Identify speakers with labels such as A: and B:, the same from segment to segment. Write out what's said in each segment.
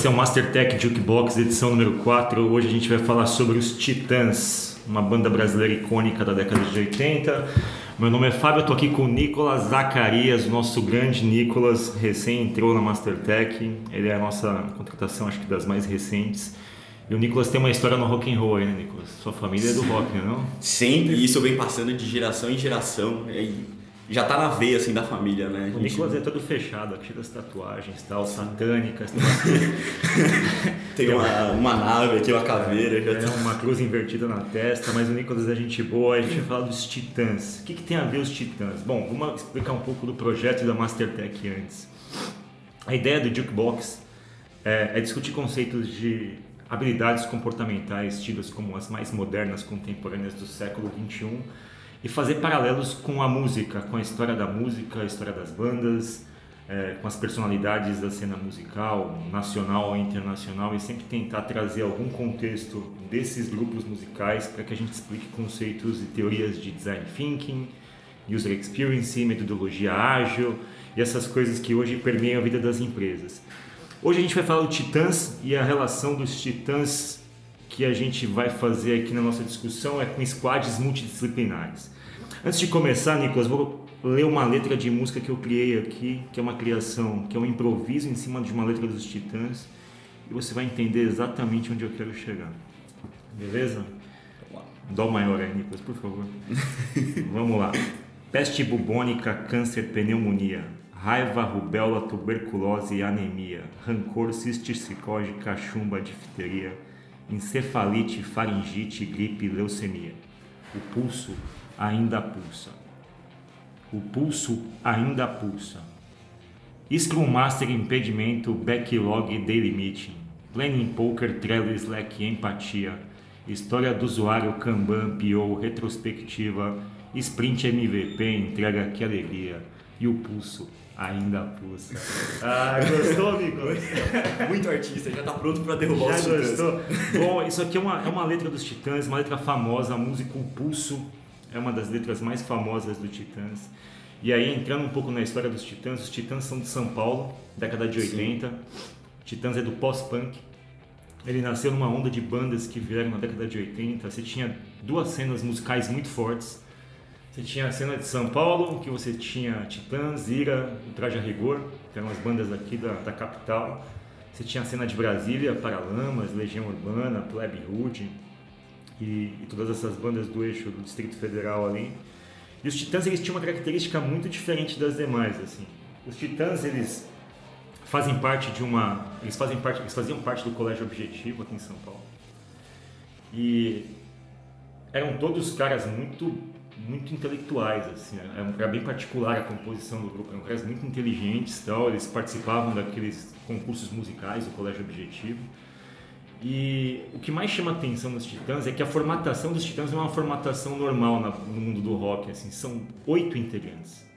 A: esse é o Mastertech Jukebox, edição número 4. Hoje a gente vai falar sobre os Titãs, uma banda brasileira icônica da década de 80. Meu nome é Fábio, eu tô aqui com o Nicolas Zacarias, nosso grande Nicolas, recém entrou na Mastertech. Ele é a nossa contratação, acho que das mais recentes. E o Nicolas tem uma história no rock and roll aí, né, Nicolas? Sua família é do rock, não?
B: Sempre, isso vem passando de geração em geração. E já tá na veia assim da família, né?
A: Gente... O Nicolas é todo fechado, cheio das tatuagens tal, satânicas. Tem,
B: tem uma, uma nave aqui, uma caveira.
A: É, tá... uma cruz invertida na testa, mas o Nicolas é gente boa. A gente vai falar dos Titãs. O que, que tem a ver os Titãs? Bom, vamos explicar um pouco do projeto da Mastertech antes. A ideia do Jukebox é, é discutir conceitos de habilidades comportamentais tidas como as mais modernas contemporâneas do século XXI e fazer paralelos com a música, com a história da música, a história das bandas, é, com as personalidades da cena musical, nacional ou internacional, e sempre tentar trazer algum contexto desses grupos musicais para que a gente explique conceitos e teorias de design thinking, user experience, metodologia ágil e essas coisas que hoje permeiam a vida das empresas. Hoje a gente vai falar do Titãs e a relação dos Titãs que a gente vai fazer aqui na nossa discussão é com squads multidisciplinares. Antes de começar, Nicolas, vou ler uma letra de música que eu criei aqui, que é uma criação, que é um improviso em cima de uma letra dos Titãs, e você vai entender exatamente onde eu quero chegar. Beleza? Dó maior aí, Nicolas, por favor. Vamos lá. Peste bubônica, câncer, pneumonia, raiva, rubéola, tuberculose e anemia, rancor, cisticicose, cachumba, difteria, encefalite, faringite, gripe, leucemia. O pulso ainda pulsa. O pulso ainda pulsa. Scrum Master impedimento, backlog, daily meeting. Planning Poker, Trello, Slack, empatia. História do usuário, Kanban, PO, retrospectiva. Sprint MVP, entrega que alegria. E o pulso ainda pulsa.
B: Ah, gostou, Nicolas? Muito artista, já tá pronto para derrubar
A: já os gostou? Bom, isso aqui é uma, é uma letra dos Titãs, uma letra famosa, a música O Pulso é uma das letras mais famosas do Titãs. E aí, entrando um pouco na história dos Titãs, os Titãs são de São Paulo, década de 80. Sim. Titãs é do pós-punk. Ele nasceu numa onda de bandas que vieram na década de 80. Você tinha duas cenas musicais muito fortes você tinha a cena de São Paulo, que você tinha Titãs, Ira, Traje a Rigor, que eram as bandas aqui da, da capital. Você tinha a cena de Brasília, Paralamas, Legião Urbana, Plebe Hood e, e, todas essas bandas do eixo do Distrito Federal ali. E os Titãs eles tinham uma característica muito diferente das demais, assim. Os Titãs eles fazem parte de uma, eles fazem parte, eles faziam parte do Colégio Objetivo aqui em São Paulo. E eram todos caras muito muito intelectuais, assim, era bem particular a composição do grupo, eram caras muito inteligentes, tal, eles participavam daqueles concursos musicais do Colégio Objetivo. E o que mais chama atenção nos Titãs é que a formatação dos Titãs é uma formatação normal no mundo do rock, assim, são oito integrantes.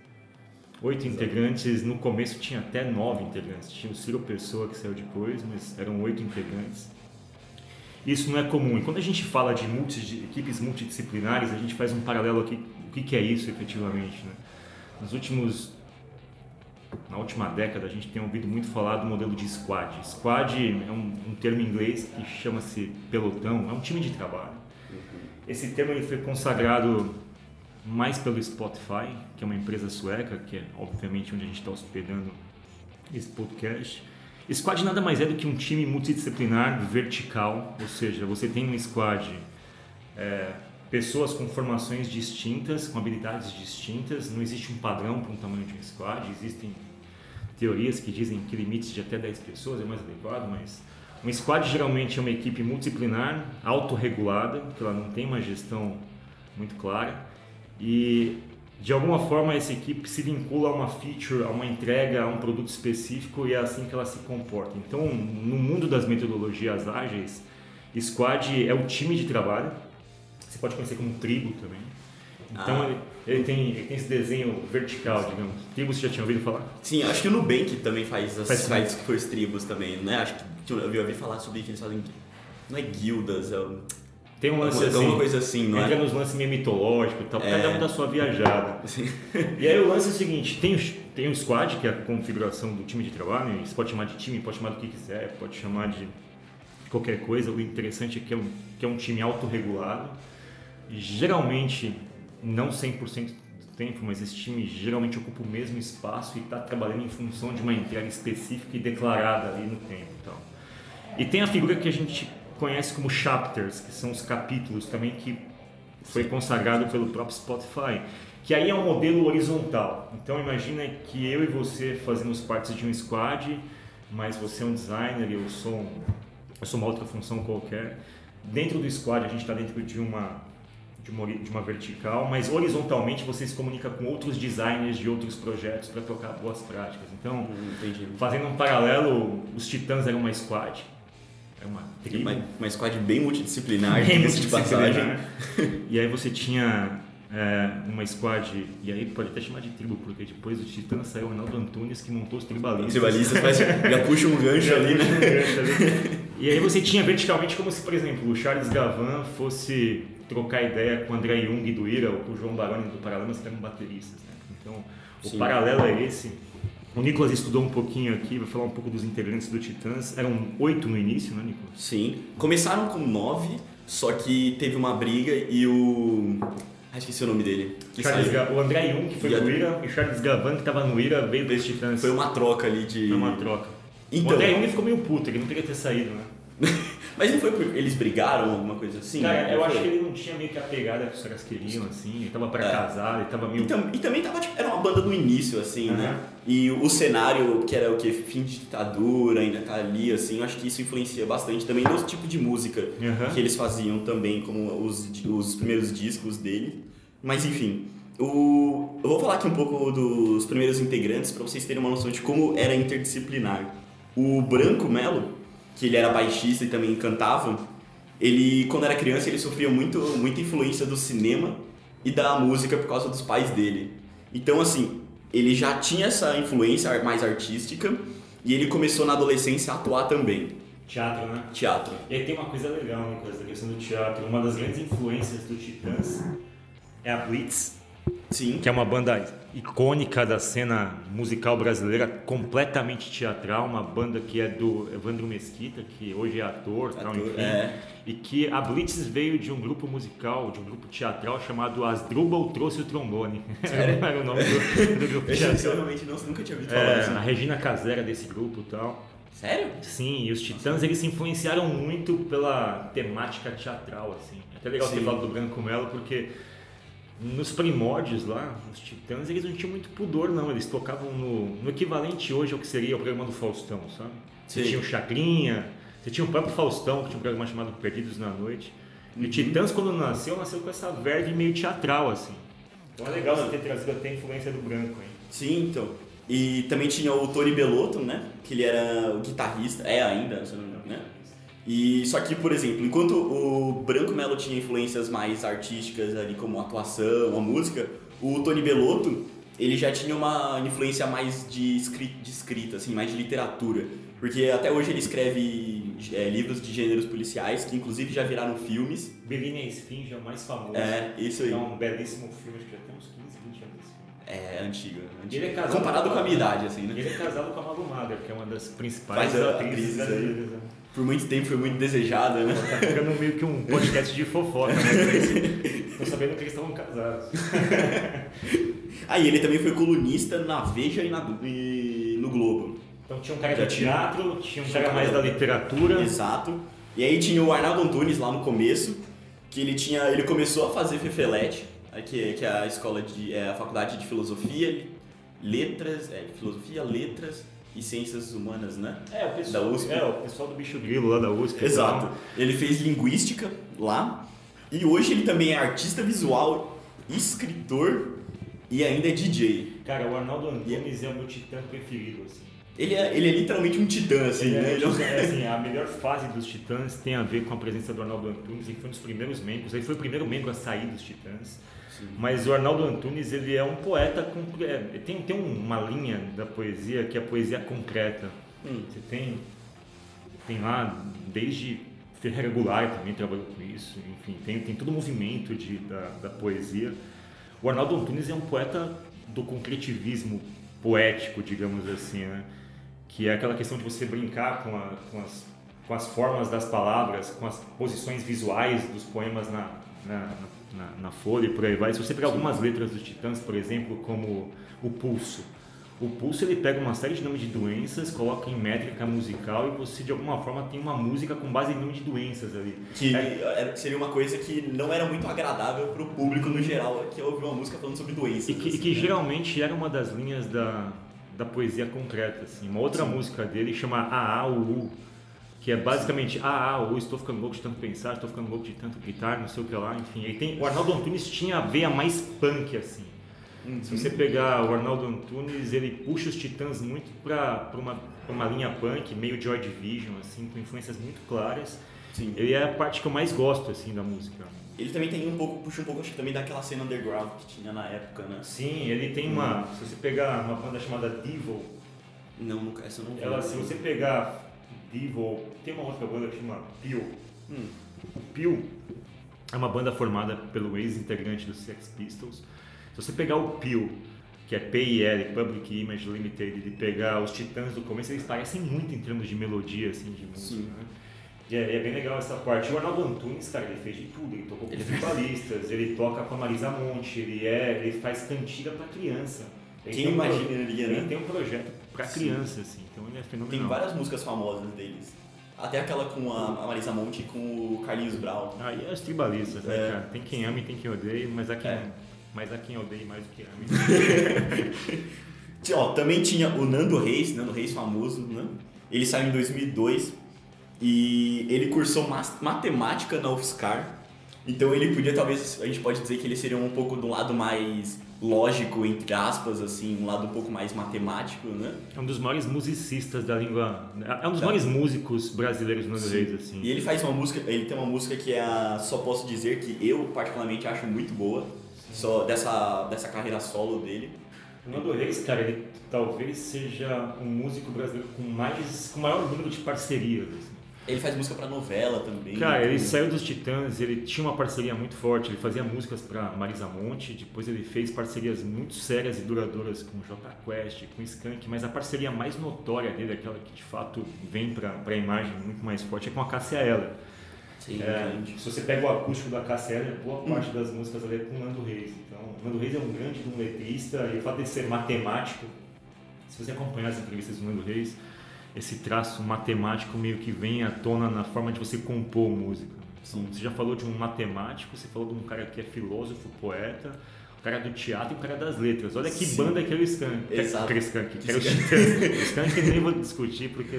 A: Oito integrantes, no começo tinha até nove integrantes, tinha o Ciro Pessoa que saiu depois, mas eram oito integrantes. Isso não é comum. E quando a gente fala de, multi, equipes multidisciplinares, a gente faz um paralelo aqui. O que, que é isso efetivamente? Né? Nos últimos na última década a gente tem ouvido muito falar do modelo de squad. Squad é um, um termo em inglês que chama-se pelotão, é um time de trabalho. Esse termo ele foi consagrado mais pelo Spotify, que é uma empresa sueca, que é obviamente onde a gente está hospedando esse podcast. Squad nada mais é do que um time multidisciplinar vertical, ou seja, você tem um squad é, pessoas com formações distintas, com habilidades distintas, não existe um padrão para um tamanho de um squad, existem teorias que dizem que limites de até 10 pessoas é mais adequado, mas um squad geralmente é uma equipe multidisciplinar, autorregulada, que ela não tem uma gestão muito clara, e de alguma forma essa equipe se vincula a uma feature, a uma entrega, a um produto específico e é assim que ela se comporta. Então, no mundo das metodologias ágeis, Squad é o time de trabalho. Você pode conhecer como tribo também. Então ah. ele, ele, tem, ele tem esse desenho vertical, digamos. Tribos você já tinha ouvido falar?
B: Sim, acho que o Nubank também faz as faz sites que for tribos também, né? Acho que eu ouvi falar sobre que eles fazem. Não é guildas, é
A: tem um lance
B: assim. Coisa assim, não
A: entra
B: é?
A: nos lances meio mitológicos e tal, é. cada um da sua viajada. Sim. E aí o lance é o seguinte: tem, tem o squad, que é a configuração do time de trabalho, você pode chamar de time, pode chamar do que quiser, pode chamar de qualquer coisa. O interessante é que é um, que é um time autorregulado, geralmente, não 100% do tempo, mas esse time geralmente ocupa o mesmo espaço e está trabalhando em função de uma entrega específica e declarada ali no tempo. Então. E tem a figura que a gente conhece como chapters, que são os capítulos também que foi consagrado pelo próprio Spotify, que aí é um modelo horizontal. Então imagina que eu e você fazemos parte de um squad, mas você é um designer e eu sou, um, eu sou uma outra função qualquer. Dentro do squad a gente está dentro de uma de uma, de uma vertical, mas horizontalmente você se comunica com outros designers de outros projetos para trocar boas práticas. Então,
B: hum,
A: fazendo um paralelo, os Titãs eram uma squad,
B: é uma tribo. Uma, uma squad bem multidisciplinar, bem multidisciplinar.
A: e aí você tinha é, uma squad, e aí pode até chamar de tribo, porque depois do Titã saiu o Ronaldo Antunes que montou os tribalistas.
B: Tribalistas, faz, já puxa um gancho já ali, né? Um gancho ali.
A: E aí você tinha verticalmente como se, por exemplo, o Charles Gavan fosse trocar ideia com o André Jung do Ira ou com o João Baroni do Paralamas, que eram bateristas. Né? Então, o Sim. paralelo é esse. O Nicolas estudou um pouquinho aqui, vai falar um pouco dos integrantes do Titãs. Eram oito no início, né, Nicolas?
B: Sim. Começaram com nove, só que teve uma briga e o. Ah, esqueci o nome dele.
A: Charles o André Jung, que foi do Ira, e o Charles Gavan, que estava no Ira, veio dos Titãs.
B: Foi uma troca ali de.
A: Foi uma troca. Então... O André Jung ficou meio puto, ele não queria ter saído, né?
B: Mas não foi porque eles brigaram, alguma coisa assim?
A: Cara, eu acho que ele não tinha meio que a pegada que os caras queriam, assim. Ele tava pra é. casar, ele tava meio.
B: E, tam, e também tava, tipo, era uma banda do início, assim, uhum. né? E o cenário, que era o que? Fim de ditadura, ainda tá ali, assim, eu acho que isso influencia bastante também no tipo de música uhum. que eles faziam também, como os, os primeiros discos dele. Mas enfim. O, eu vou falar aqui um pouco dos primeiros integrantes para vocês terem uma noção de como era interdisciplinar. O Branco Melo, que ele era baixista e também cantava, ele, quando era criança, ele sofria muito, muita influência do cinema e da música por causa dos pais dele. Então, assim, ele já tinha essa influência mais artística e ele começou na adolescência a atuar também.
A: Teatro, né?
B: Teatro.
A: E aí tem uma coisa legal, Nicolas, da questão do teatro. Uma das grandes influências do Titãs é a Blitz.
B: Sim.
A: Que é uma banda icônica da cena musical brasileira, completamente teatral, uma banda que é do Evandro Mesquita, que hoje é ator, ator tal, enfim,
B: é.
A: e que a Blitz veio de um grupo musical, de um grupo teatral chamado Asdrubal Trouxe o Trombone.
B: Sério?
A: Era o nome do, do grupo teatral.
B: Eu realmente não, nunca tinha ouvido falar é,
A: A Regina Casera desse grupo e tal.
B: Sério?
A: Sim, e os Titãs eles se influenciaram muito pela temática teatral, assim. É até legal Sim. ter falado do Branco Melo, porque nos primórdios lá, os Titãs, eles não tinham muito pudor, não. Eles tocavam no, no equivalente hoje ao que seria o programa do Faustão, sabe? Você tinha o Chacrinha, você tinha o próprio Faustão, que tinha um programa chamado Perdidos na Noite. E o uhum. Titãs, quando nasceu, nasceu com essa verve meio teatral, assim. Então é legal você ter trazido até a influência do branco, hein?
B: Sim, então. E também tinha o Tony Belotto, né? Que ele era o guitarrista, é ainda, se não me engano, né? E só que, por exemplo, enquanto o Branco Melo tinha influências mais artísticas ali como atuação, a música, o Tony Belotto, ele já tinha uma influência mais de escrita, de escrita assim, mais de literatura. Porque até hoje ele escreve é, livros de gêneros policiais, que inclusive já viraram filmes.
A: Belina e Esfinge é o mais famoso.
B: É, isso aí.
A: É um belíssimo filme, acho que já tem uns 15, 20 anos.
B: É, antigo.
A: antigo. Ele é casado
B: Comparado com a minha idade, assim, né?
A: Ele é casado com a Malu Mader, que é uma das principais
B: Faz atrizes brasileiras. Por muito tempo foi muito desejada, né?
A: Tá ficando meio que um podcast de fofoca, né? Tô sabendo que eles estavam casados.
B: Aí ele também foi colunista na Veja e, na, e no Globo.
A: Então tinha um cara do teatro, tinha um cara mais da literatura.
B: Exato. E aí tinha o Arnaldo Antunes lá no começo, que ele tinha, ele começou a fazer Fefelete, que, que é a escola de, é a faculdade de filosofia, letras, é, filosofia, letras e Ciências Humanas, né?
A: É, o pessoal, da USP. É, o pessoal do Bicho Grilo lá da USP.
B: Exato. Ele fez Linguística lá e hoje ele também é artista visual, escritor e ainda é DJ.
A: Cara, o Arnaldo Antunes é o meu titã preferido, assim.
B: Ele é, ele é literalmente um titã, assim,
A: ele
B: é
A: né? É, é, assim, a melhor fase dos Titãs tem a ver com a presença do Arnaldo Antunes, ele foi um dos primeiros membros, ele foi o primeiro membro a sair dos Titãs. Mas o Arnaldo Antunes, ele é um poeta, é, tem, tem uma linha da poesia que é a poesia concreta. Hum. Você tem, tem lá, desde Ferreira Goulart também trabalhou com isso, enfim, tem, tem todo o movimento de, da, da poesia. O Arnaldo Antunes é um poeta do concretivismo poético, digamos assim, né? Que é aquela questão de você brincar com, a, com, as, com as formas das palavras, com as posições visuais dos poemas na, na, na, na folha e por aí vai. Se você pegar algumas letras dos Titãs, por exemplo, como o pulso, o pulso ele pega uma série de nomes de doenças, coloca em métrica musical e você de alguma forma tem uma música com base em nome de doenças ali.
B: Que é, seria uma coisa que não era muito agradável para o público no geral, que ouvir uma música falando sobre doenças.
A: E que, assim, e que né? geralmente era uma das linhas da, da poesia concreta. Assim. Uma outra Sim. música dele chama AAUU, que é basicamente AAUU, estou ficando louco de tanto pensar, estou ficando louco de tanto gritar, não sei o que lá, enfim. Aí tem, o Arnaldo Antunes tinha a veia mais punk, assim. Uhum. Se você pegar o Arnaldo Antunes, ele puxa os Titãs muito para uma, uma linha punk, meio Joy Division, assim, com influências muito claras. Sim. Ele é a parte que eu mais gosto, assim, da música.
B: Ele também tem um pouco, puxa um pouco, acho que também daquela cena underground que tinha na época, né?
A: Sim, ele tem uma, hum. se você pegar uma banda chamada Devil...
B: Não, essa eu não vi.
A: Ela, se você pegar Devil, tem uma outra banda que chama Peel. Hum. O Peel é uma banda formada pelo ex-integrante dos Sex Pistols, se você pegar o Peel, que é PIL, Public Image Limited, e pegar os Titãs do começo, eles parecem muito em termos de melodia, assim, de música. Né? E é, é, bem legal essa parte. O Arnaldo Antunes, cara, ele fez de tudo. Ele tocou com os vocalistas, ele toca com a Marisa Monte, ele, é, ele faz cantiga para criança.
B: Ele Quem imaginaria, um,
A: né? Ele tem um projeto para criança, assim, então ele é fenomenal.
B: Tem várias músicas famosas deles. Até aquela com a Marisa Monte e com o Carlinhos Brown.
A: Aí é os tribalistas, né, é. cara? Tem quem ama e tem quem odeia, mas há quem é mas a quem odeia mais do que ame.
B: Ó, também tinha o Nando Reis, Nando Reis famoso, né? Ele saiu em 2002 e ele cursou matemática na UFSCar. Então ele podia, talvez, a gente pode dizer que ele seria um pouco do lado mais lógico, entre aspas, assim, um lado um pouco mais matemático, né?
A: É um dos maiores musicistas da língua... É um dos tá. maiores músicos brasileiros no Reis, assim.
B: E ele faz uma música, ele tem uma música que é a Só Posso Dizer, que eu particularmente acho muito boa só dessa, dessa carreira solo dele.
A: O Nando Reis, cara, ele talvez seja um músico brasileiro com mais com maior número de parcerias.
B: Ele faz música para novela também.
A: Cara, ele saiu dos Titãs, ele tinha uma parceria muito forte, ele fazia músicas para Marisa Monte, depois ele fez parcerias muito sérias e duradouras com J Quest, com Skank, mas a parceria mais notória dele, aquela que de fato vem para a imagem muito mais forte, é com a Cássia Eller.
B: Sim, é,
A: se você pega o acústico da Cassia, boa hum. parte das músicas ali é com o Nando Reis. Então, o Nando Reis é um grande letrista e o fato de ser matemático, se você acompanhar as entrevistas do Nando Reis, esse traço matemático meio que vem à tona na forma de você compor música. Então, você já falou de um matemático, você falou de um cara que é filósofo, poeta, o cara do teatro e o cara das letras. Olha que Sim. banda que é o Skank.
B: Exato.
A: Que é o Skank, que é o Skank. nem vou discutir porque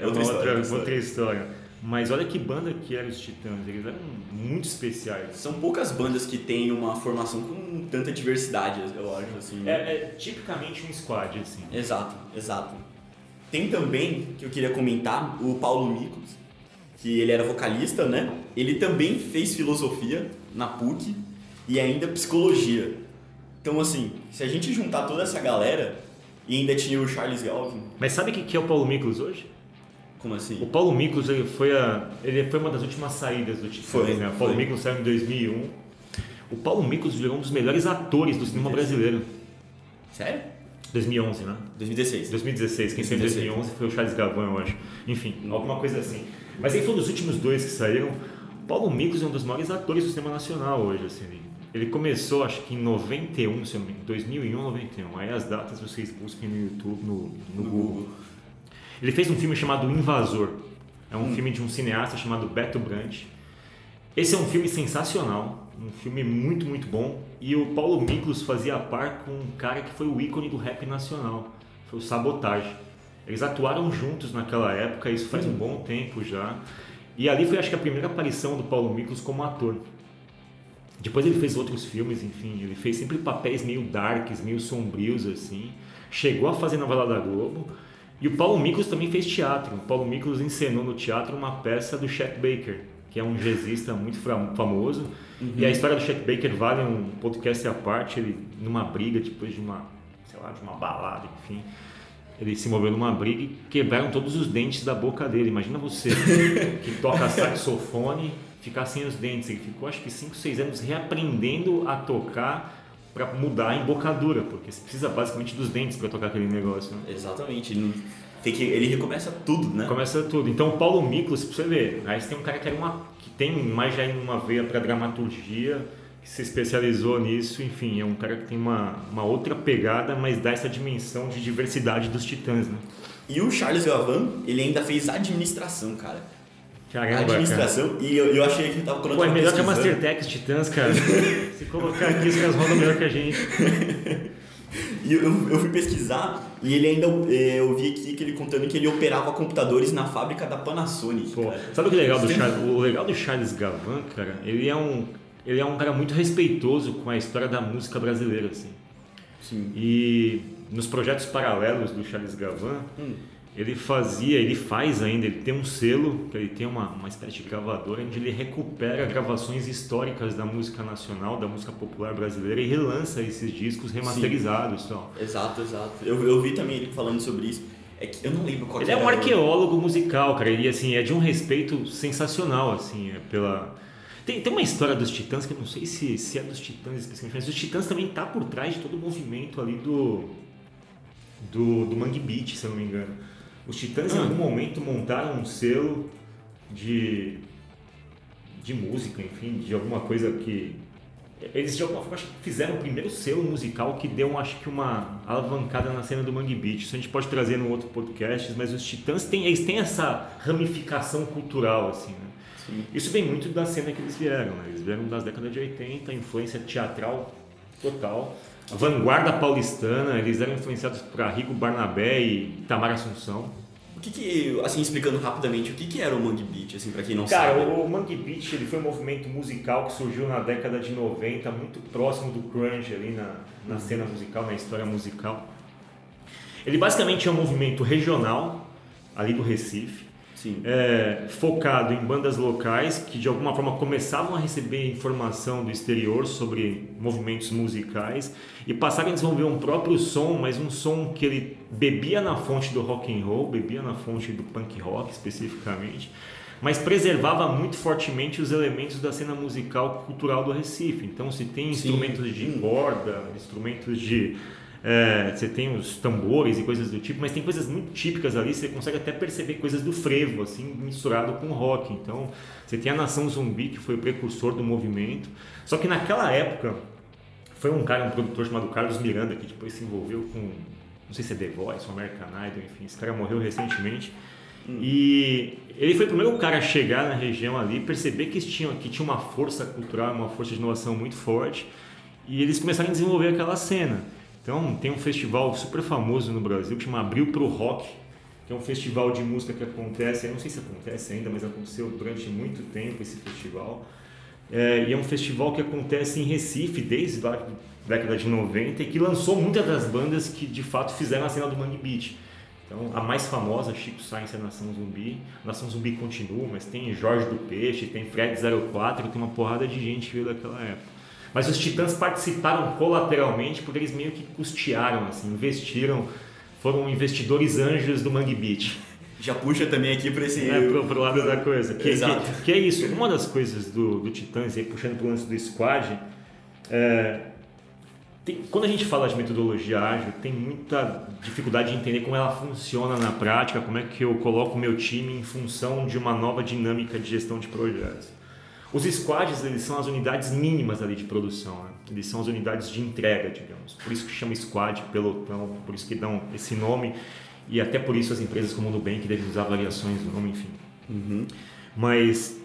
A: é outra, outra, história, outra história. Mas olha que banda que eram os Titãs, eles eram muito especiais.
B: São poucas bandas que têm uma formação com tanta diversidade, eu acho, assim.
A: É, é tipicamente um squad, assim.
B: Exato, exato. Tem também, que eu queria comentar, o Paulo Miklos, que ele era vocalista, né? Ele também fez filosofia na PUC e ainda psicologia. Então, assim, se a gente juntar toda essa galera, e ainda tinha o Charles Galvin...
A: Mas sabe o que é o Paulo Miklos hoje?
B: Como assim?
A: O Paulo Miklos ele foi, a, ele foi uma das últimas saídas do Titãs. Foi, né? O Paulo foi. Miklos saiu em 2001. O Paulo Miklos virou um dos melhores atores do cinema brasileiro.
B: Sério?
A: 2011, né?
B: 2016.
A: 2016. Quem saiu em 2011 foi o Charles Gavão, eu acho. Enfim, alguma coisa assim. Mas aí foi um dos últimos dois que saíram. Paulo Miklos é um dos maiores atores do cinema nacional hoje, assim. Ele começou, acho que em 91, se eu me engano, 2001, 91. Aí as datas vocês busquem no YouTube, no, no, no Google. Google. Ele fez um filme chamado Invasor. É um hum. filme de um cineasta chamado Beto Brandt. Esse é um filme sensacional, um filme muito, muito bom. E o Paulo Miklos fazia par com um cara que foi o ícone do rap nacional, foi o Sabotage. Eles atuaram juntos naquela época, isso faz um bom tempo já. E ali foi, acho que, a primeira aparição do Paulo Miklos como ator. Depois ele fez outros filmes, enfim, ele fez sempre papéis meio darks, meio sombrios, assim. Chegou a fazer novela da Globo, e o Paulo Miklos também fez teatro. O Paulo Miklos encenou no teatro uma peça do Chet Baker, que é um jazzista muito famoso. Uhum. E a história do Chet Baker vale um podcast à parte. Ele, numa briga, depois de uma, sei lá, de uma balada, enfim, ele se moveu numa briga e quebraram todos os dentes da boca dele. Imagina você que toca saxofone ficar sem os dentes. Ele ficou, acho que 5, 6 anos reaprendendo a tocar para mudar a embocadura, porque você precisa basicamente dos dentes para tocar aquele negócio. Né?
B: Exatamente. Tem que, ele recomeça tudo, né?
A: Começa tudo. Então, o Paulo Miklos, pra você ver, aí você tem um cara que, era uma, que tem mais já uma veia para dramaturgia, que se especializou nisso, enfim, é um cara que tem uma, uma outra pegada, mas dá essa dimensão de diversidade dos titãs, né?
B: E o Charles Gavan, ele ainda fez administração, cara.
A: Caramba,
B: administração,
A: cara.
B: e eu, eu achei que ele tava
A: colocando. Pô, é melhor que a Mastertech Titãs, cara. Se colocar aqui, os caras rodam melhor que a gente.
B: E eu, eu fui pesquisar e ele ainda é, eu vi aqui que ele contando que ele operava computadores na fábrica da Panasonic. Pô,
A: sabe o que é legal do Charles, o legal do Charles Gavan, cara? Ele é um ele é um cara muito respeitoso com a história da música brasileira, assim.
B: Sim.
A: E nos projetos paralelos do Charles Gavan, hum ele fazia, ele faz ainda, ele tem um selo, que ele tem uma, uma espécie de gravadora, onde ele recupera gravações históricas da música nacional, da música popular brasileira e relança esses discos remasterizados. Então.
B: Exato, exato. Eu, eu vi também ele falando sobre isso. É que eu não lembro qual
A: Ele é um arqueólogo musical, cara, e assim, é de um respeito sensacional, assim, é pela... Tem, tem uma história dos Titãs, que eu não sei se, se é dos Titãs especificamente, mas os Titãs também tá por trás de todo o movimento ali do, do, do Mangue Beat, se eu não me engano. Os Titãs em algum momento montaram um selo de, de música, enfim, de alguma coisa que. Eles de alguma forma acho que fizeram o primeiro selo musical que deu, acho que, uma alavancada na cena do Mangue Beat. Isso a gente pode trazer no outro podcast, mas os Titãs têm, eles têm essa ramificação cultural, assim, né? Sim. Isso vem muito da cena que eles vieram, né? Eles vieram das décadas de 80, influência teatral total a vanguarda paulistana, eles eram influenciados por Rico Barnabé e Tamara Assunção.
B: O que que, assim, explicando rapidamente, o que que era o Mangue Beat, assim, para quem não
A: Cara,
B: sabe?
A: Cara, o Mangue Beat, ele foi um movimento musical que surgiu na década de 90, muito próximo do grunge ali na, na uhum. cena musical, na história musical. Ele basicamente é um movimento regional, ali do Recife, é, focado em bandas locais que de alguma forma começavam a receber informação do exterior sobre movimentos musicais e passaram a desenvolver um próprio som, mas um som que ele bebia na fonte do rock and roll, bebia na fonte do punk rock especificamente, mas preservava muito fortemente os elementos da cena musical cultural do Recife. Então se tem instrumentos Sim. de corda, instrumentos de é, você tem os tambores e coisas do tipo, mas tem coisas muito típicas ali, você consegue até perceber coisas do frevo, assim, misturado com rock. Então, você tem a Nação Zumbi, que foi o precursor do movimento. Só que naquela época, foi um cara, um produtor chamado Carlos Miranda, que depois se envolveu com, não sei se é The Voice ou American Idol, enfim, esse cara morreu recentemente. Hum. E ele foi o primeiro cara a chegar na região ali, perceber que tinha, que tinha uma força cultural, uma força de inovação muito forte, e eles começaram a desenvolver aquela cena. Então, tem um festival super famoso no Brasil que chama Abril pro Rock, que é um festival de música que acontece, eu não sei se acontece ainda, mas aconteceu durante muito tempo esse festival. É, e é um festival que acontece em Recife desde a década de 90 e que lançou muitas das bandas que de fato fizeram a cena do Mangue Beat. Então, a mais famosa, Chico Sainz, é Nação Zumbi. Nação Zumbi continua, mas tem Jorge do Peixe, tem Fred 04, tem uma porrada de gente que veio daquela época. Mas os Titãs participaram colateralmente porque eles meio que custearam, assim, investiram, foram investidores anjos do Mangue Beach.
B: Já puxa também aqui para esse.
A: É, pro, pro lado da coisa. Que, Exato. Que, que, é isso. Uma das coisas do, do Titãs, aí, puxando pro lance do squad, é, tem, quando a gente fala de metodologia ágil, tem muita dificuldade de entender como ela funciona na prática, como é que eu coloco o meu time em função de uma nova dinâmica de gestão de projetos. Os squads eles são as unidades mínimas ali de produção, né? eles são as unidades de entrega, digamos. Por isso que chama squad, pelotão, por isso que dão esse nome e até por isso as empresas como o Nubank devem usar variações do nome, enfim.
B: Uhum.
A: Mas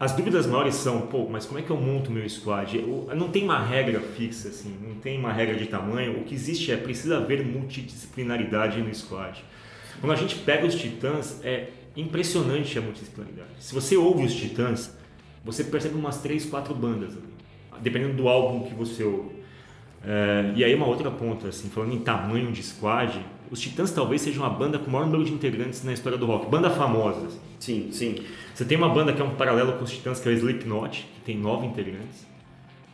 A: as dúvidas maiores são, pô, mas como é que eu monto meu squad? Eu, não tem uma regra fixa, assim, não tem uma regra de tamanho. O que existe é precisa haver multidisciplinaridade no squad. Quando a gente pega os titãs, é impressionante a multidisciplinaridade. Se você ouve os titãs, você percebe umas três, quatro bandas ali, dependendo do álbum que você ouve. É, e aí uma outra ponta, assim, falando em tamanho de squad, os Titãs talvez sejam a banda com o maior número de integrantes na história do rock. Banda famosa. Assim.
B: Sim, sim.
A: Você tem uma banda que é um paralelo com os Titãs, que é o Slipknot, que tem nove integrantes.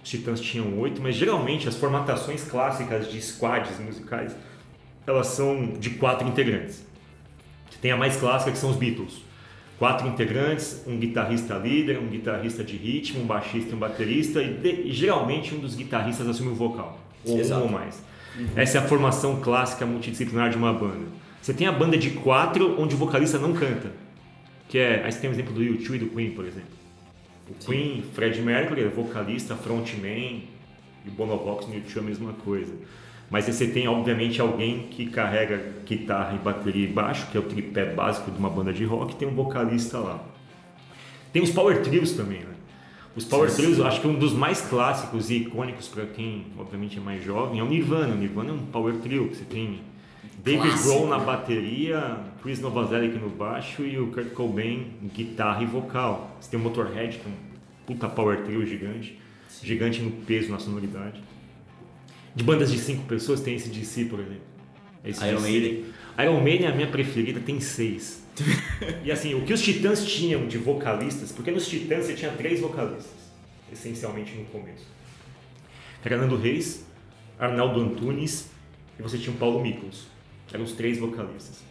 A: Os Titãs tinham oito, mas geralmente as formatações clássicas de squads musicais, elas são de quatro integrantes. Você tem a mais clássica, que são os Beatles quatro integrantes, um guitarrista líder, um guitarrista de ritmo, um baixista e um baterista, e, de, e geralmente um dos guitarristas assume o vocal. ou Exato. um ou mais. Uhum. Essa é a formação clássica multidisciplinar de uma banda. Você tem a banda de quatro onde o vocalista não canta. Que é, aí você tem o exemplo do U2 e do Queen, por exemplo. O Sim. Queen, Fred Mercury, é vocalista, frontman, e o Bonovox no U2 é a mesma coisa. Mas você tem, obviamente, alguém que carrega guitarra e bateria e baixo, que é o tripé básico de uma banda de rock, tem um vocalista lá. Tem os power trios também, né? Os power sim, trios, sim. acho que um dos mais clássicos e icônicos para quem, obviamente, é mais jovem, é o Nirvana. O Nirvana é um power trio. Você tem David Grohl na bateria, Chris Novoselic no baixo e o Kurt Cobain guitarra e vocal. Você tem o Motorhead, que é um puta power trio gigante, sim. gigante no peso, na sonoridade. De bandas de cinco pessoas tem esse DC, por exemplo.
B: Esse Iron Maiden.
A: Iron Maiden é a minha preferida, tem seis. e assim, o que os Titãs tinham de vocalistas, porque nos Titãs você tinha três vocalistas, essencialmente no começo. Fernando Reis, Arnaldo Antunes e você tinha o Paulo Miklos. Eram os três vocalistas.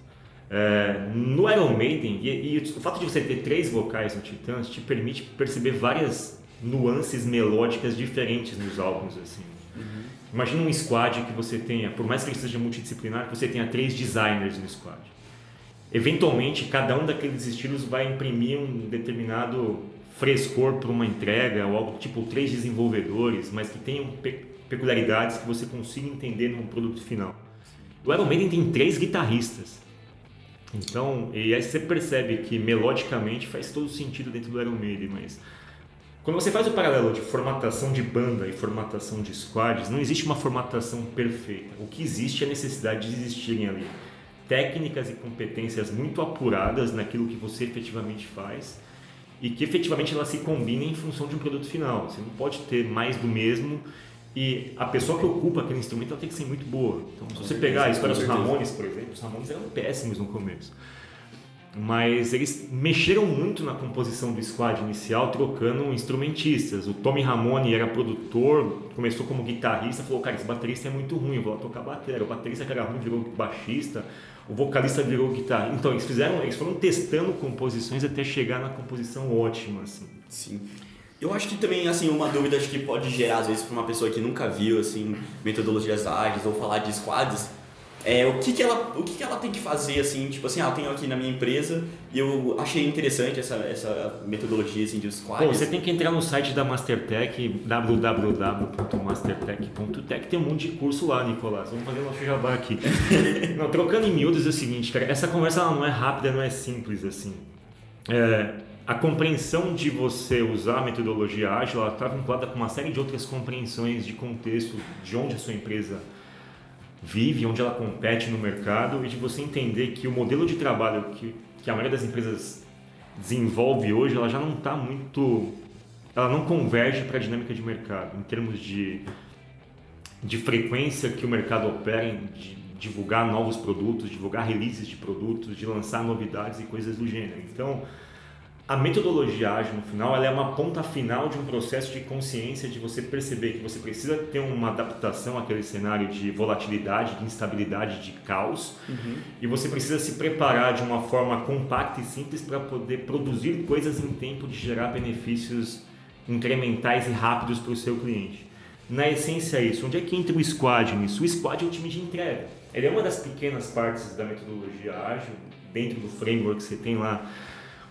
A: É, no Iron Maiden, e, e, o fato de você ter três vocais no Titãs te permite perceber várias nuances melódicas diferentes nos álbuns. assim. Uhum. Imagina um squad que você tenha, por mais que ele seja multidisciplinar, que você tenha três designers no squad. Eventualmente, cada um daqueles estilos vai imprimir um determinado frescor para uma entrega, ou algo tipo três desenvolvedores, mas que tenham pe peculiaridades que você consiga entender no produto final. O Iron Maiden tem três guitarristas. Então, e aí você percebe que melodicamente faz todo sentido dentro do Iron Maiden, mas quando você faz o paralelo de formatação de banda e formatação de squads, não existe uma formatação perfeita. O que existe é a necessidade de existirem ali técnicas e competências muito apuradas naquilo que você efetivamente faz e que efetivamente elas se combinem em função de um produto final. Você não pode ter mais do mesmo e a pessoa que ocupa aquele instrumento ela tem que ser muito boa. Então, se você pegar a história dos Ramones, por exemplo, os Ramones eram péssimos no começo mas eles mexeram muito na composição do squad inicial, trocando instrumentistas. O Tommy Ramone era produtor, começou como guitarrista, falou: Cara, esse baterista é muito ruim, vou lá tocar bateria. O baterista que era ruim virou baixista, o vocalista virou guitarra. Então, eles fizeram, eles foram testando composições até chegar na composição ótima. Assim.
B: Sim. Eu acho que também, assim, uma dúvida que pode gerar, às vezes, para uma pessoa que nunca viu, assim, metodologias ágeis ou falar de squads é, o que, que, ela, o que, que ela tem que fazer, assim, tipo assim, ah, eu tenho aqui na minha empresa e eu achei interessante essa, essa metodologia assim, de squad.
A: Bom, você tem que entrar no site da Mastertech, www.mastertech.tech, tem um monte de curso lá, Nicolás. Vamos fazer nosso jabá aqui. não, trocando em miúdos é o seguinte, cara, essa conversa não é rápida, não é simples assim. É, a compreensão de você usar a metodologia ágil, ela está vinculada com uma série de outras compreensões de contexto, de onde a sua empresa vive, onde ela compete no mercado e de você entender que o modelo de trabalho que, que a maioria das empresas desenvolve hoje, ela já não está muito. Ela não converge para a dinâmica de mercado, em termos de, de frequência que o mercado opera, de divulgar novos produtos, divulgar releases de produtos, de lançar novidades e coisas do gênero. Então, a metodologia ágil, no final, ela é uma ponta final de um processo de consciência de você perceber que você precisa ter uma adaptação àquele cenário de volatilidade, de instabilidade, de caos, uhum. e você precisa se preparar de uma forma compacta e simples para poder produzir coisas em tempo de gerar benefícios incrementais e rápidos para o seu cliente. Na essência é isso. Onde é que entra o squad nisso? O squad é o time de entrega. Ele é uma das pequenas partes da metodologia ágil, dentro do framework que você tem lá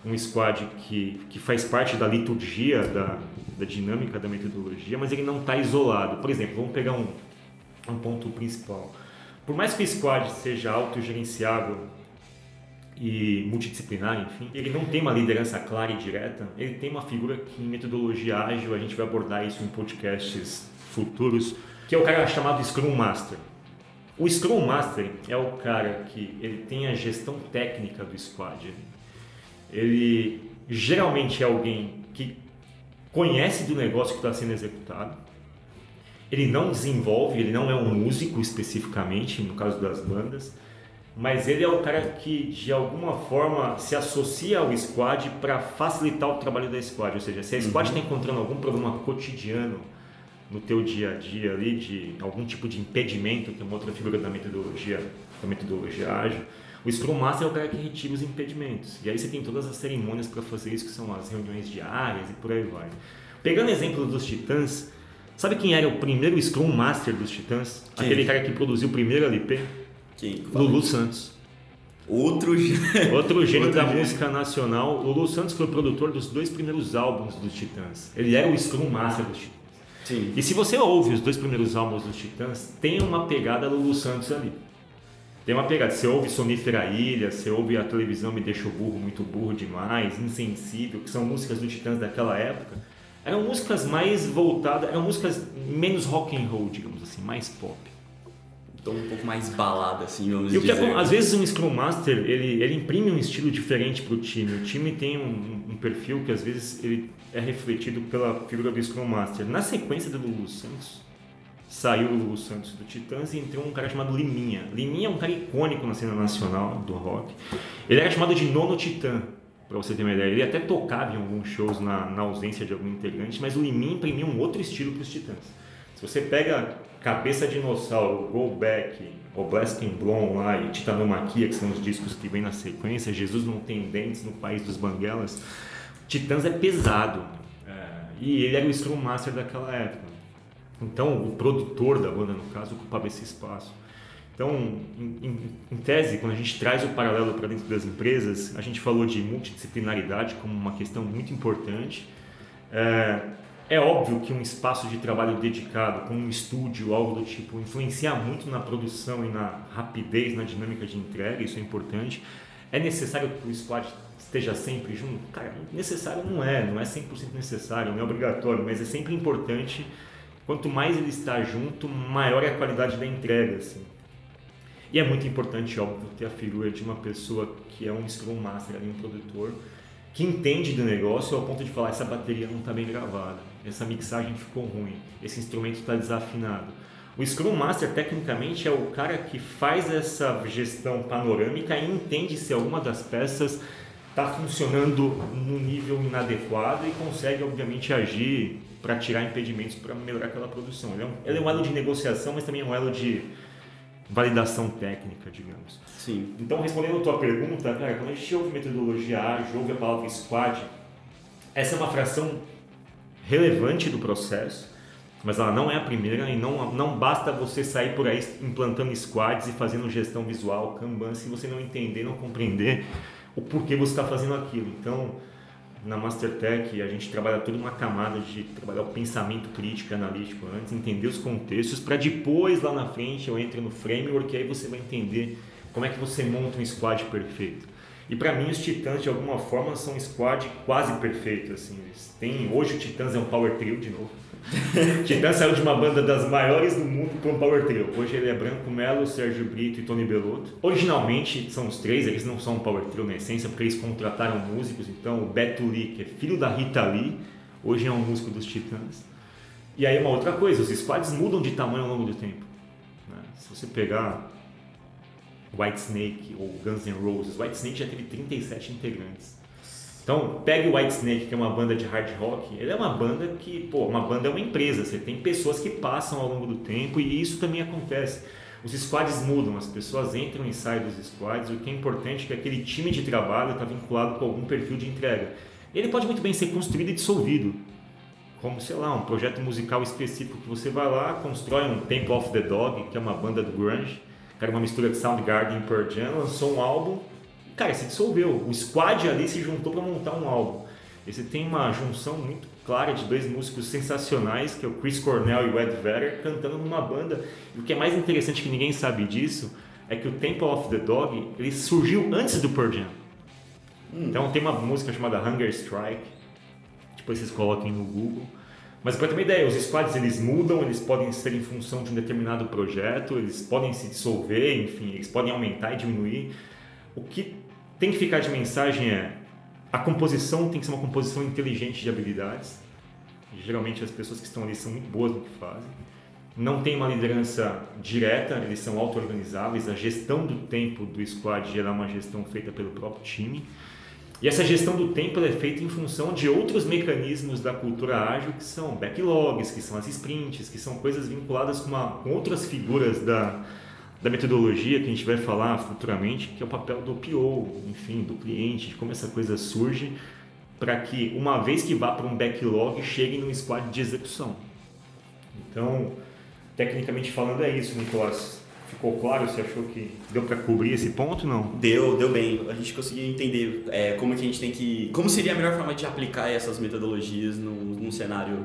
A: um squad que, que faz parte da liturgia, da, da dinâmica da metodologia, mas ele não está isolado. Por exemplo, vamos pegar um, um ponto principal. Por mais que o squad seja autogerenciável e multidisciplinar, enfim, ele não tem uma liderança clara e direta, ele tem uma figura que em metodologia ágil, a gente vai abordar isso em podcasts futuros, que é o cara chamado Scrum Master. O Scrum Master é o cara que ele tem a gestão técnica do squad ele geralmente é alguém que conhece do negócio que está sendo executado. Ele não desenvolve, ele não é um músico especificamente, no caso das bandas, mas ele é o cara que de alguma forma se associa ao squad para facilitar o trabalho da squad. Ou seja, se a squad está uhum. encontrando algum problema cotidiano no teu dia a dia ali, de algum tipo de impedimento, que é uma outra figura da metodologia, da metodologia ágil, o Scrum Master é o cara que retira os impedimentos. E aí você tem todas as cerimônias para fazer isso, que são as reuniões diárias e por aí vai. Pegando o exemplo dos Titãs, Sabe quem era o primeiro Scrum Master dos Titãs? Quem? Aquele cara que produziu o primeiro LP?
B: Quem?
A: Lulu Santos.
B: Outro gênio.
A: Outro gênio da gênio. música nacional. Lulu Santos foi o produtor dos dois primeiros álbuns dos Titãs. Ele era o Scrum Master dos Titãs.
B: Sim.
A: E se você ouve os dois primeiros álbuns dos Titãs, tem uma pegada Lulu Santos ali. Tem uma pegada. Você ouve Sonífera Ilha, você ouve A Televisão Me Deixa o Burro Muito Burro Demais, Insensível, que são músicas dos Titãs daquela época. Eram músicas mais voltadas, eram músicas menos rock and roll, digamos assim, mais pop.
B: Então um pouco mais balada, assim, vamos
A: e
B: dizer.
A: O que é, às vezes um Scrum Master, ele, ele imprime um estilo diferente para o time. O time tem um, um, perfil que às vezes ele é refletido pela figura do Scrum Master. Na sequência do Lulu Santos, saiu o Lulu Santos do Titãs e entrou um cara chamado Liminha. Liminha é um cara icônico na cena nacional do rock. Ele era chamado de Nono Titã, para você ter uma ideia. Ele até tocava em alguns shows na, na ausência de algum integrante, mas o Liminha imprimiu um outro estilo para os Titãs. Se você pega Cabeça Dinossauro, Go Back, o Blasting Blonde lá e Titanomaquia, que são os discos que vem na sequência, Jesus não tem dentes no País dos Banguelas, Titãs é pesado. É, e ele era o Scrum Master daquela época. Então, o produtor da banda, no caso, ocupava esse espaço. Então, em, em, em tese, quando a gente traz o paralelo para dentro das empresas, a gente falou de multidisciplinaridade como uma questão muito importante. É, é óbvio que um espaço de trabalho dedicado, como um estúdio, algo do tipo, influencia muito na produção e na rapidez, na dinâmica de entrega, isso é importante. É necessário que o squad esteja sempre junto? Cara, necessário não é, não é 100% necessário, não é obrigatório, mas é sempre importante quanto mais ele está junto, maior é a qualidade da entrega. Assim. E é muito importante, óbvio, ter a figura de uma pessoa que é um Scrum Master, um produtor, que entende do negócio ao ponto de falar: essa bateria não está bem gravada, essa mixagem ficou ruim, esse instrumento está desafinado. O Scrum Master, tecnicamente, é o cara que faz essa gestão panorâmica e entende se alguma das peças está funcionando no nível inadequado e consegue, obviamente, agir para tirar impedimentos para melhorar aquela produção. Ele é, um, ele é um elo de negociação, mas também é um elo de validação técnica, digamos.
B: Sim.
A: Então, respondendo a tua pergunta, cara, quando a gente ouve metodologia ágil, ouve a palavra squad, essa é uma fração relevante do processo, mas ela não é a primeira e não, não basta você sair por aí implantando squads e fazendo gestão visual, Kanban, se você não entender, não compreender o porquê você está fazendo aquilo. Então, na Mastertech a gente trabalha toda uma camada de trabalhar o pensamento crítico analítico antes, entender os contextos, para depois lá na frente eu entre no framework e aí você vai entender como é que você monta um squad perfeito. E para mim os Titãs de alguma forma são um squad quase perfeito assim. Têm, hoje o Titãs é um power trio de novo. Titã saiu de uma banda das maiores do mundo para um power trio. Hoje ele é Branco Melo, Sérgio Brito e Tony Belotto. Originalmente são os três, eles não são um power trio na essência, porque eles contrataram músicos. Então o Beto Lee, que é filho da Rita Lee, hoje é um músico dos Titãs. E aí uma outra coisa, os squads mudam de tamanho ao longo do tempo. Né? Se você pegar Whitesnake ou Guns N' Roses, Whitesnake já teve 37 integrantes. Então, pegue o Whitesnake, que é uma banda de hard rock, ele é uma banda que, pô, uma banda é uma empresa, você tem pessoas que passam ao longo do tempo e isso também acontece. Os squads mudam, as pessoas entram e saem dos squads, o que é importante é que aquele time de trabalho está vinculado com algum perfil de entrega. Ele pode muito bem ser construído e dissolvido, como, sei lá, um projeto musical específico que você vai lá, constrói um Temple of the Dog, que é uma banda do grunge, que era uma mistura de Soundgarden e Pearl Jam, lançou um álbum cara, se dissolveu. O squad ali se juntou para montar um álbum. E você tem uma junção muito clara de dois músicos sensacionais, que é o Chris Cornell e o Ed Vedder, cantando numa banda. E o que é mais interessante que ninguém sabe disso é que o Temple of the Dog ele surgiu antes do Pearl Jam. Hum. Então tem uma música chamada Hunger Strike, depois vocês coloquem no Google. Mas para ter uma ideia, os squads eles mudam, eles podem ser em função de um determinado projeto, eles podem se dissolver, enfim, eles podem aumentar e diminuir. O que tem que ficar de mensagem é a composição tem que ser uma composição inteligente de habilidades. Geralmente as pessoas que estão ali são muito boas no que fazem. Não tem uma liderança direta, eles são auto-organizáveis. A gestão do tempo do squad é uma gestão feita pelo próprio time. E essa gestão do tempo é feita em função de outros mecanismos da cultura ágil, que são backlogs, que são as sprints, que são coisas vinculadas com, uma, com outras figuras da, da metodologia que a gente vai falar futuramente, que é o papel do PO, enfim, do cliente, de como essa coisa surge, para que uma vez que vá para um backlog, chegue num squad de execução. Então, tecnicamente falando, é isso, Nicolás. Ficou claro? Você achou que deu para cobrir esse ponto? Não?
B: Deu, deu bem. A gente conseguiu entender é, como que a gente tem que. Como seria a melhor forma de aplicar essas metodologias num, num cenário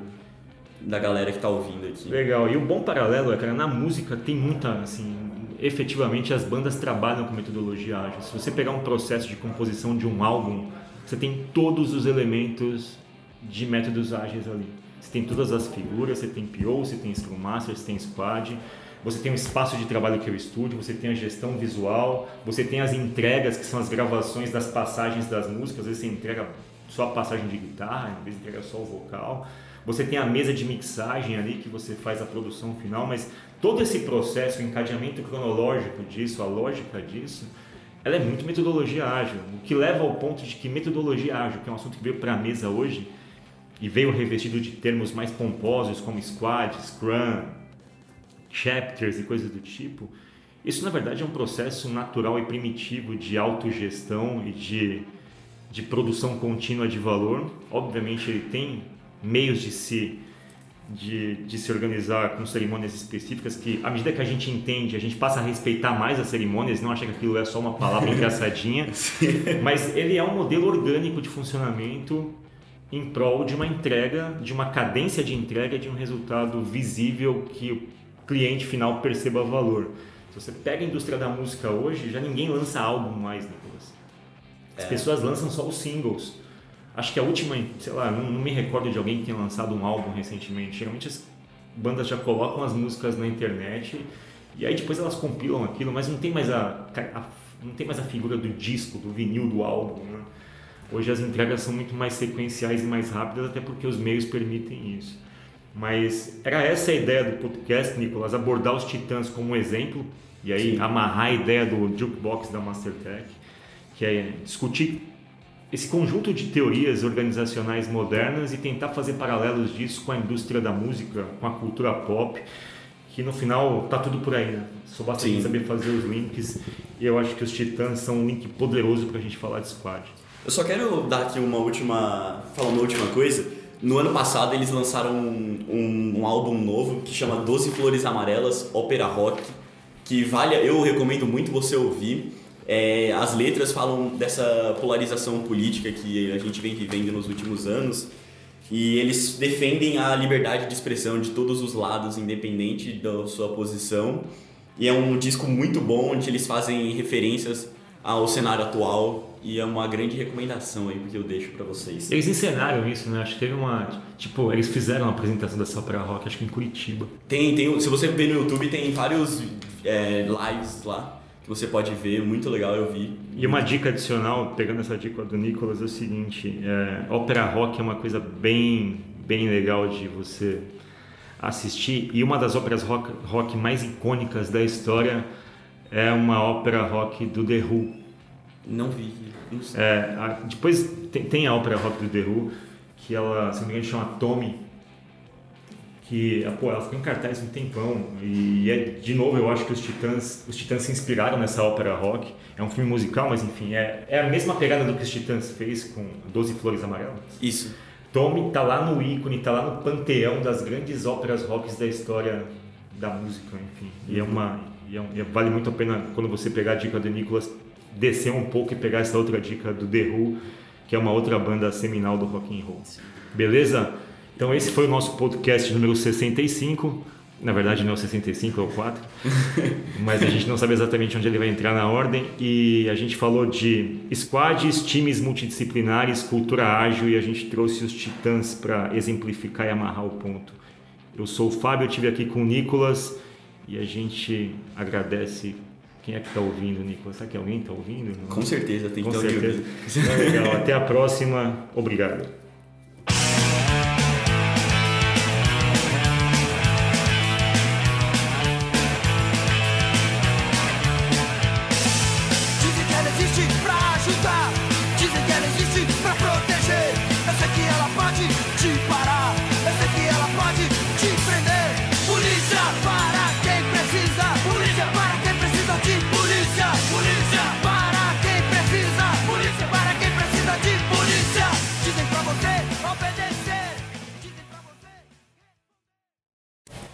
B: da galera que está ouvindo aqui.
A: Legal. E o bom paralelo é, que na música tem muita, assim, efetivamente as bandas trabalham com metodologia ágil. Se você pegar um processo de composição de um álbum, você tem todos os elementos de métodos ágeis ali. Você tem todas as figuras, você tem PO, você tem Scrum Master, você tem Squad, você tem um espaço de trabalho que é o estúdio, você tem a gestão visual, você tem as entregas, que são as gravações das passagens das músicas, às vezes você entrega só a passagem de guitarra, às vezes entrega só o vocal. Você tem a mesa de mixagem ali que você faz a produção final, mas todo esse processo, o encadeamento cronológico disso, a lógica disso, ela é muito metodologia ágil, o que leva ao ponto de que metodologia ágil, que é um assunto que veio para a mesa hoje e veio revestido de termos mais pomposos como squad, scrum, chapters e coisas do tipo, isso na verdade é um processo natural e primitivo de autogestão e de, de produção contínua de valor. Obviamente ele tem meios de se de, de se organizar com cerimônias específicas que, à medida que a gente entende, a gente passa a respeitar mais as cerimônias, não acha que aquilo é só uma palavra engraçadinha, mas ele é um modelo orgânico de funcionamento em prol de uma entrega, de uma cadência de entrega, de um resultado visível que o cliente final perceba valor. Se você pega a indústria da música hoje, já ninguém lança álbum mais, Nicolas. As é. pessoas lançam só os singles. Acho que a última, sei lá, não, não, me recordo de alguém que tenha lançado um álbum recentemente. Geralmente as bandas já colocam as músicas na internet e aí depois elas compilam aquilo, mas não tem mais a, a não tem mais a figura do disco, do vinil do álbum. Né? Hoje as entregas são muito mais sequenciais e mais rápidas, até porque os meios permitem isso. Mas era essa a ideia do podcast, Nicolas, abordar os Titãs como um exemplo e aí Sim. amarrar a ideia do jukebox da Mastertech, que é discutir esse conjunto de teorias organizacionais modernas e tentar fazer paralelos disso com a indústria da música, com a cultura pop, que no final tá tudo por aí, né? Só basta Sim. saber fazer os links e eu acho que os Titãs são um link poderoso para a gente falar de Squad.
B: Eu só quero dar aqui uma última, falar uma última coisa. No ano passado eles lançaram um, um, um álbum novo que chama Doze Flores Amarelas, Ópera Rock, que vale, eu recomendo muito você ouvir é, as letras falam dessa polarização política que a gente vem vivendo nos últimos anos e eles defendem a liberdade de expressão de todos os lados, independente da sua posição. E é um disco muito bom, onde eles fazem referências ao cenário atual e é uma grande recomendação aí que eu deixo para vocês.
A: Eles encenaram isso, né? Acho que teve uma, tipo, eles fizeram uma apresentação dessa ópera rock, acho que em Curitiba.
B: Tem, tem, se você ver no YouTube tem vários é, lives lá que você pode ver, muito legal eu vi.
A: E uma dica adicional, pegando essa dica do Nicolas, é o seguinte, é, ópera rock é uma coisa bem, bem legal de você assistir e uma das óperas rock, rock mais icônicas da história é uma ópera rock do The Who.
B: Não vi. Não
A: é, a, depois tem, tem, a ópera rock do The Who, que ela, se não me engano, chama Tommy, que pô, ela ficou em cartaz um tempão. E é, de novo eu acho que os Titãs os Titãs se inspiraram nessa ópera rock. É um filme musical mas enfim é, é a mesma pegada do que os Titãs fez com Doze Flores Amarelas.
B: Isso.
A: Tommy tá lá no ícone tá lá no panteão das grandes óperas rocks da história da música enfim. E é uma e é, e vale muito a pena quando você pegar a dica do Nicolas descer um pouco e pegar essa outra dica do The Who que é uma outra banda seminal do rock and roll. Beleza então esse foi o nosso podcast número 65. Na verdade não é o 65, é o 4. Mas a gente não sabe exatamente onde ele vai entrar na ordem. E a gente falou de squads, times multidisciplinares, cultura ágil e a gente trouxe os titãs para exemplificar e amarrar o ponto. Eu sou o Fábio, eu estive aqui com o Nicolas e a gente agradece quem é que está ouvindo, Nicolas? Será que alguém está ouvindo?
B: Com certeza, tem que
A: estar ouvindo. Legal, até a próxima. Obrigado.